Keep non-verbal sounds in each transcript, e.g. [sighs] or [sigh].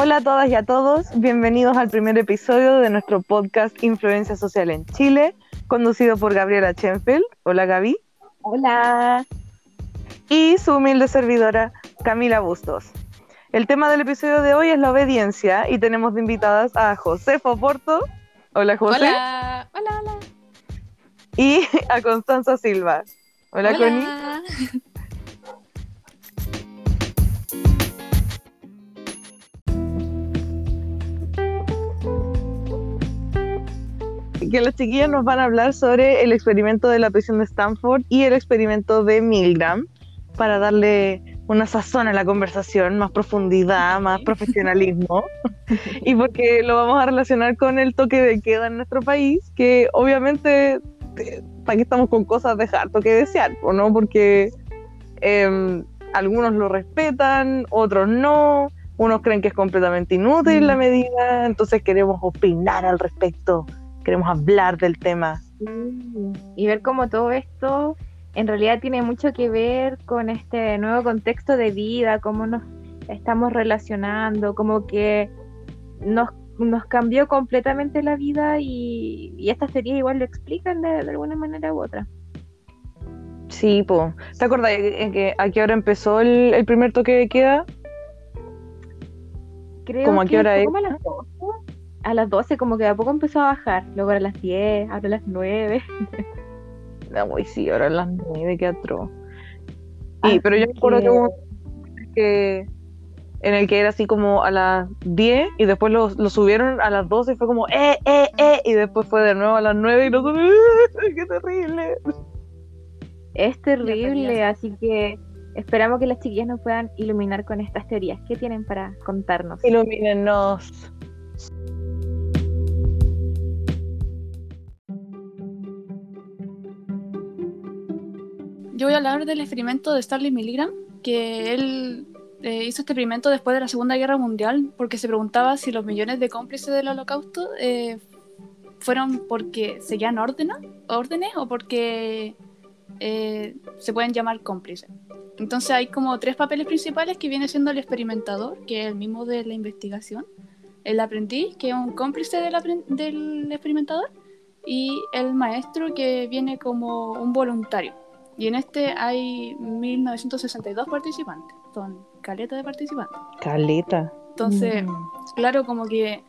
Hola a todas y a todos, bienvenidos al primer episodio de nuestro podcast Influencia Social en Chile, conducido por Gabriela Chenfeld. Hola Gaby. Hola. Y su humilde servidora Camila Bustos. El tema del episodio de hoy es la obediencia y tenemos de invitadas a José Porto. Hola José. Hola, hola, hola. Y [laughs] a Constanza Silva. Hola, hola. Connie. [laughs] que los chiquillos nos van a hablar sobre el experimento de la prisión de Stanford y el experimento de Milgram para darle una sazón a la conversación, más profundidad, más profesionalismo, y porque lo vamos a relacionar con el toque de queda en nuestro país, que obviamente, ¿para qué estamos con cosas de harto que desear? ¿no? Porque eh, algunos lo respetan, otros no, unos creen que es completamente inútil la medida, entonces queremos opinar al respecto queremos hablar del tema. Y ver cómo todo esto en realidad tiene mucho que ver con este nuevo contexto de vida, cómo nos estamos relacionando, como que nos, nos cambió completamente la vida y, y estas teorías igual lo explican de, alguna manera u otra. Sí, pues. ¿Te acuerdas en que a qué hora empezó el, primer toque de queda? Creo ¿Cómo a qué hora es? Como a las a las 12 como que a poco empezó a bajar, luego a las 10, ahora a las 9. [laughs] No, sí, ahora a las 9, qué atroz. Sí, pero yo me acuerdo que... en el que era así como a las 10 y después lo, lo, subieron a las 12 y fue como eh, eh, eh, y después fue de nuevo a las 9 y nosotros, [laughs] ¡qué terrible! Es terrible, así que esperamos que las chiquillas nos puedan iluminar con estas teorías. ¿Qué tienen para contarnos? Ilumínenos. Voy a hablar del experimento de Stanley Milgram, que él eh, hizo este experimento después de la Segunda Guerra Mundial, porque se preguntaba si los millones de cómplices del holocausto eh, fueron porque seguían órdenes, órdenes o porque eh, se pueden llamar cómplices. Entonces hay como tres papeles principales que viene siendo el experimentador, que es el mismo de la investigación, el aprendiz, que es un cómplice del, del experimentador, y el maestro, que viene como un voluntario. Y en este hay 1962 participantes. Son caleta de participantes. Caleta. Entonces, mm. claro, como que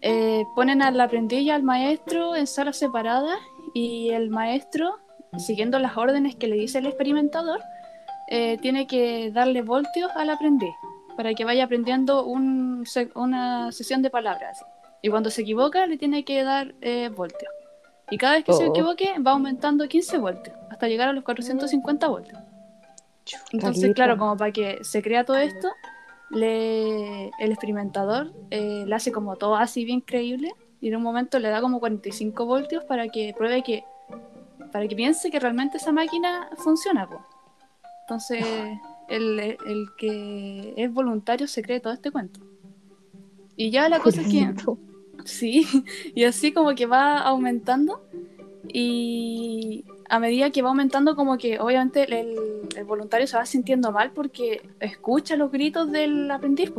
eh, ponen al aprendiz y al maestro en salas separadas y el maestro, siguiendo las órdenes que le dice el experimentador, eh, tiene que darle voltios al aprendiz para que vaya aprendiendo una sesión de palabras. Y cuando se equivoca, le tiene que dar eh, voltios. Y cada vez que se oh. equivoque, va aumentando 15 voltios hasta llegar a los 450 voltios. Entonces, claro, como para que se crea todo esto, le, el experimentador eh, le hace como todo así bien creíble y en un momento le da como 45 voltios para que pruebe que, para que piense que realmente esa máquina funciona. Entonces, [sighs] el, el, que es voluntario se cree todo este cuento. Y ya la cosa es que Sí, [laughs] y así como que va aumentando y a medida que va aumentando como que obviamente el, voluntario se va sintiendo mal porque escucha los gritos del aprendiz.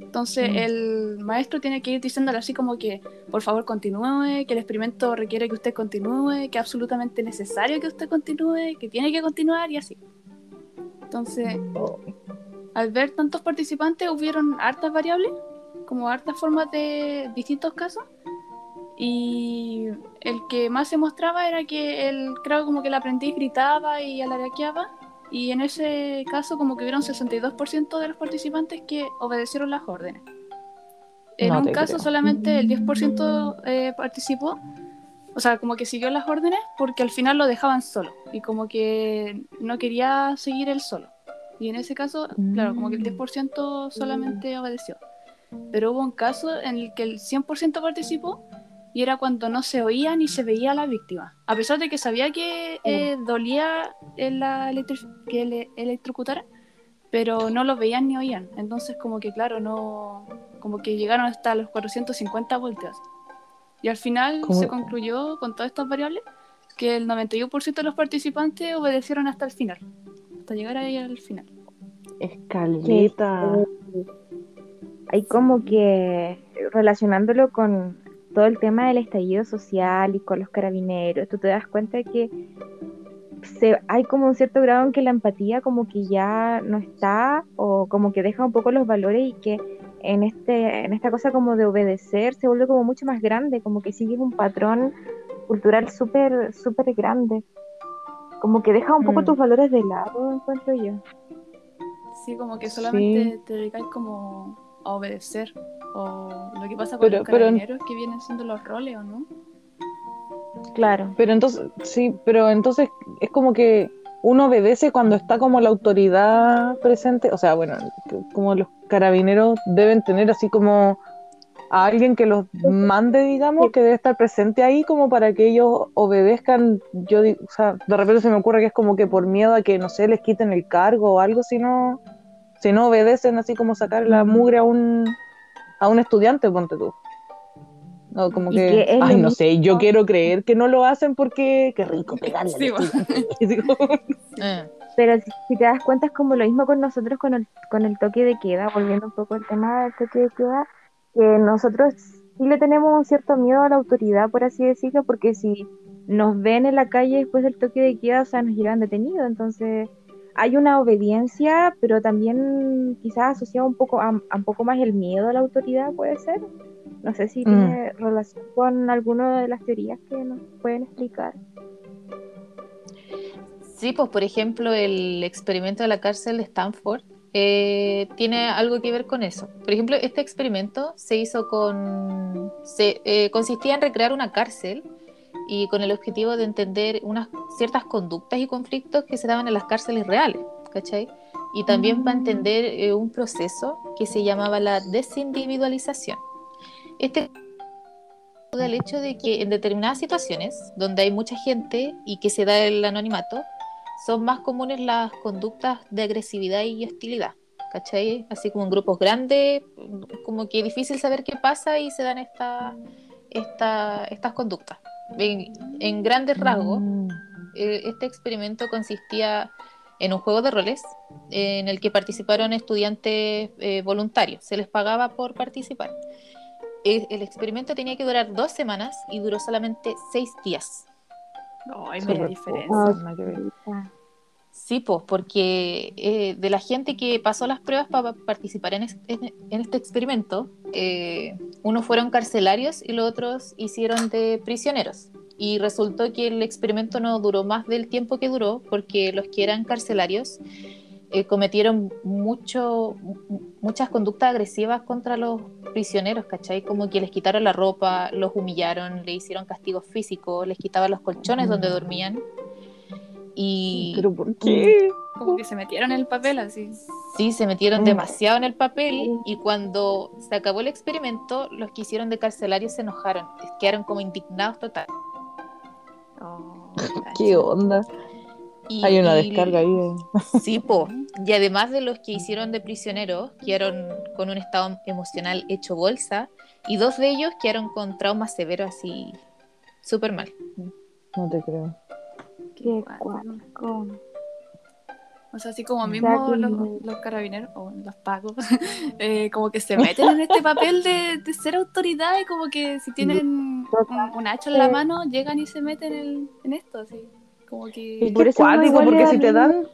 Entonces mm. el maestro tiene que ir diciéndole así como que por favor continúe, que el experimento requiere que usted continúe, que es absolutamente necesario que usted continúe, que tiene que continuar y así. Entonces, oh. al ver tantos participantes hubieron hartas variables como hartas formas de distintos casos. Y el que más se mostraba era que el, creo como que el aprendiz gritaba y alaraqueaba. Y en ese caso como que hubieron 62% de los participantes que obedecieron las órdenes. En un caso solamente el 10% eh, participó, o sea, como que siguió las órdenes porque al final lo dejaban solo y como que no quería seguir él solo. Y en ese caso, claro, como que el 10% solamente obedeció pero hubo un caso en el que el 100% participó y era cuando no se oía ni se veía a la víctima. A pesar de que sabía que eh, dolía la que le electrocutara, pero no lo veían ni oían. Entonces como que claro, no como que llegaron hasta los 450 voltios. Y al final se concluyó con todas estas variables que el 91% de los participantes obedecieron hasta el final, hasta llegar ahí al final. Escaleta hay como que relacionándolo con todo el tema del estallido social y con los carabineros, tú te das cuenta de que se, hay como un cierto grado en que la empatía como que ya no está o como que deja un poco los valores y que en este en esta cosa como de obedecer se vuelve como mucho más grande, como que sigue un patrón cultural súper súper grande. Como que deja un poco Mm. tus valores de lado, encuentro yo. Sí, como que solamente Sí. te dedicáis como a obedecer. O lo que pasa con Pero- los pero- carabineros que vienen siendo los roles, ¿o no? Claro. Pero entonces, sí, pero entonces es como que uno obedece cuando está como la autoridad presente, o sea, bueno, como los carabineros deben tener así como a alguien que los mande, digamos, que debe estar presente ahí como para que ellos obedezcan, yo digo, o sea, de repente se me ocurre que es como que por miedo a que, no sé, les quiten el cargo o algo, si no, si no obedecen, así como sacar la mugre a un, a un estudiante, ponte tú. No, como que, ay, no mismo- sé, yo quiero creer que no lo hacen porque, qué rico pegarle [laughs] Sí, Eh, Pero si, si te das cuenta es como lo mismo con nosotros con el, con el toque de queda, volviendo un poco al tema del toque de queda, que nosotros sí le tenemos un cierto miedo a la autoridad, por así decirlo, porque si nos ven en la calle después del toque de queda, o sea, nos llevan detenidos, entonces hay una obediencia, pero también quizás asociado un poco a, a un poco más el miedo a la autoridad, puede ser. No sé si Mm. tiene relación con alguna de las teorías que nos pueden explicar. Sí, pues por ejemplo el experimento de la cárcel de Stanford eh, tiene algo que ver con eso. Por ejemplo, este experimento se hizo con... Se, eh, consistía en recrear una cárcel y con el objetivo de entender unas ciertas conductas y conflictos que se daban en las cárceles reales, ¿cachai? Y también para entender eh, un proceso que se llamaba la desindividualización. Este del hecho de que en determinadas situaciones donde hay mucha gente y que se da el anonimato, son más comunes las conductas de agresividad y hostilidad, ¿cachai? Así como en grupos grandes, como que es difícil saber qué pasa y se dan esta, esta- estas conductas. En, en grandes rasgos, Mm. eh, este experimento consistía en un juego de roles eh, en el que participaron estudiantes eh, voluntarios, se les pagaba por participar. El, el experimento tenía que durar dos semanas y duró solamente seis días. No, hay media diferencia. Sí, pues, porque eh, de la gente que pasó las pruebas para participar en, es- en- en este experimento, eh, unos fueron carcelarios y los otros hicieron de prisioneros. Y resultó que el experimento no duró más del tiempo que duró, porque los que eran carcelarios eh, cometieron mucho, mu- muchas conductas agresivas contra los prisioneros, ¿cachai? Como que les quitaron la ropa, los humillaron, le hicieron castigos físicos, les quitaban los colchones donde dormían. Y ¿Pero por qué? Como que se metieron en el papel así. Sí, se metieron Mm. demasiado en el papel y cuando se acabó el experimento, los que hicieron de carcelarios se enojaron, quedaron como indignados total. Oh, [laughs] ¿Qué onda? Y- Hay una y- descarga ahí. de- Sí, po. Y además de los que hicieron de prisioneros, quedaron con un estado emocional hecho bolsa y dos de ellos quedaron con traumas severos así súper mal. No te creo. Qué cuático. cuático. O sea, así como mismo los, los carabineros o los pagos, [laughs] eh, como que se meten en este papel de, de ser autoridad y como que si tienen un, un hacha en la mano, llegan y se meten en, en esto, así. Como Es que... por que eso uno cuático, igual porque le si te dan,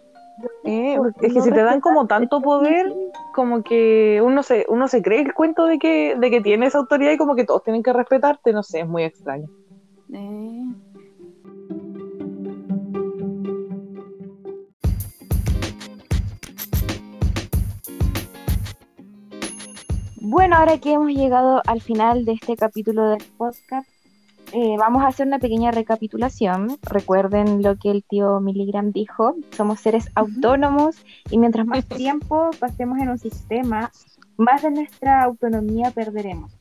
eh, es que si te dan como tanto poder, como que uno se, uno se cree el cuento de que, de que tienes autoridad y como que todos tienen que respetarte, no sé, es muy extraño. eh, Bueno, ahora que hemos llegado al final de este capítulo del podcast, eh, vamos a hacer una pequeña recapitulación. Recuerden lo que el tío Milligram dijo, somos seres autónomos y mientras más [laughs] tiempo pasemos en un sistema, más de nuestra autonomía perderemos.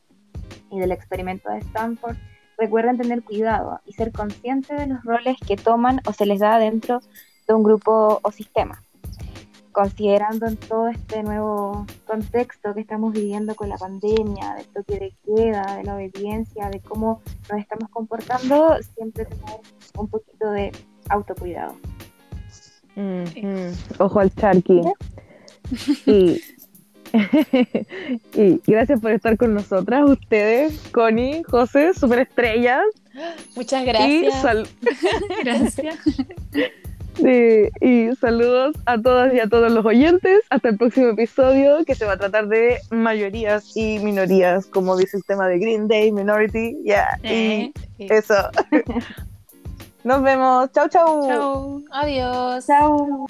Y del experimento de Stanford, recuerden tener cuidado y ser conscientes de los roles que toman o se les da dentro de un grupo o sistema considerando en todo este nuevo contexto que estamos viviendo con la pandemia, del toque de queda, de la obediencia, de cómo nos estamos comportando, siempre tener un poquito de autocuidado. Mm, mm. Ojo al charqui. Y [laughs] y gracias por estar con nosotras, ustedes, Connie, José, superestrellas. Muchas Y, gracias. sal- [laughs] Gracias. [laughs] Sí, y saludos a todas y a todos los oyentes. Hasta el próximo episodio que se va a tratar de mayorías y minorías, como dice el tema de Green Day, Minority. Yeah, Eh, y eso. [laughs] Nos vemos. Chau, chau. chao. Adiós. Chao.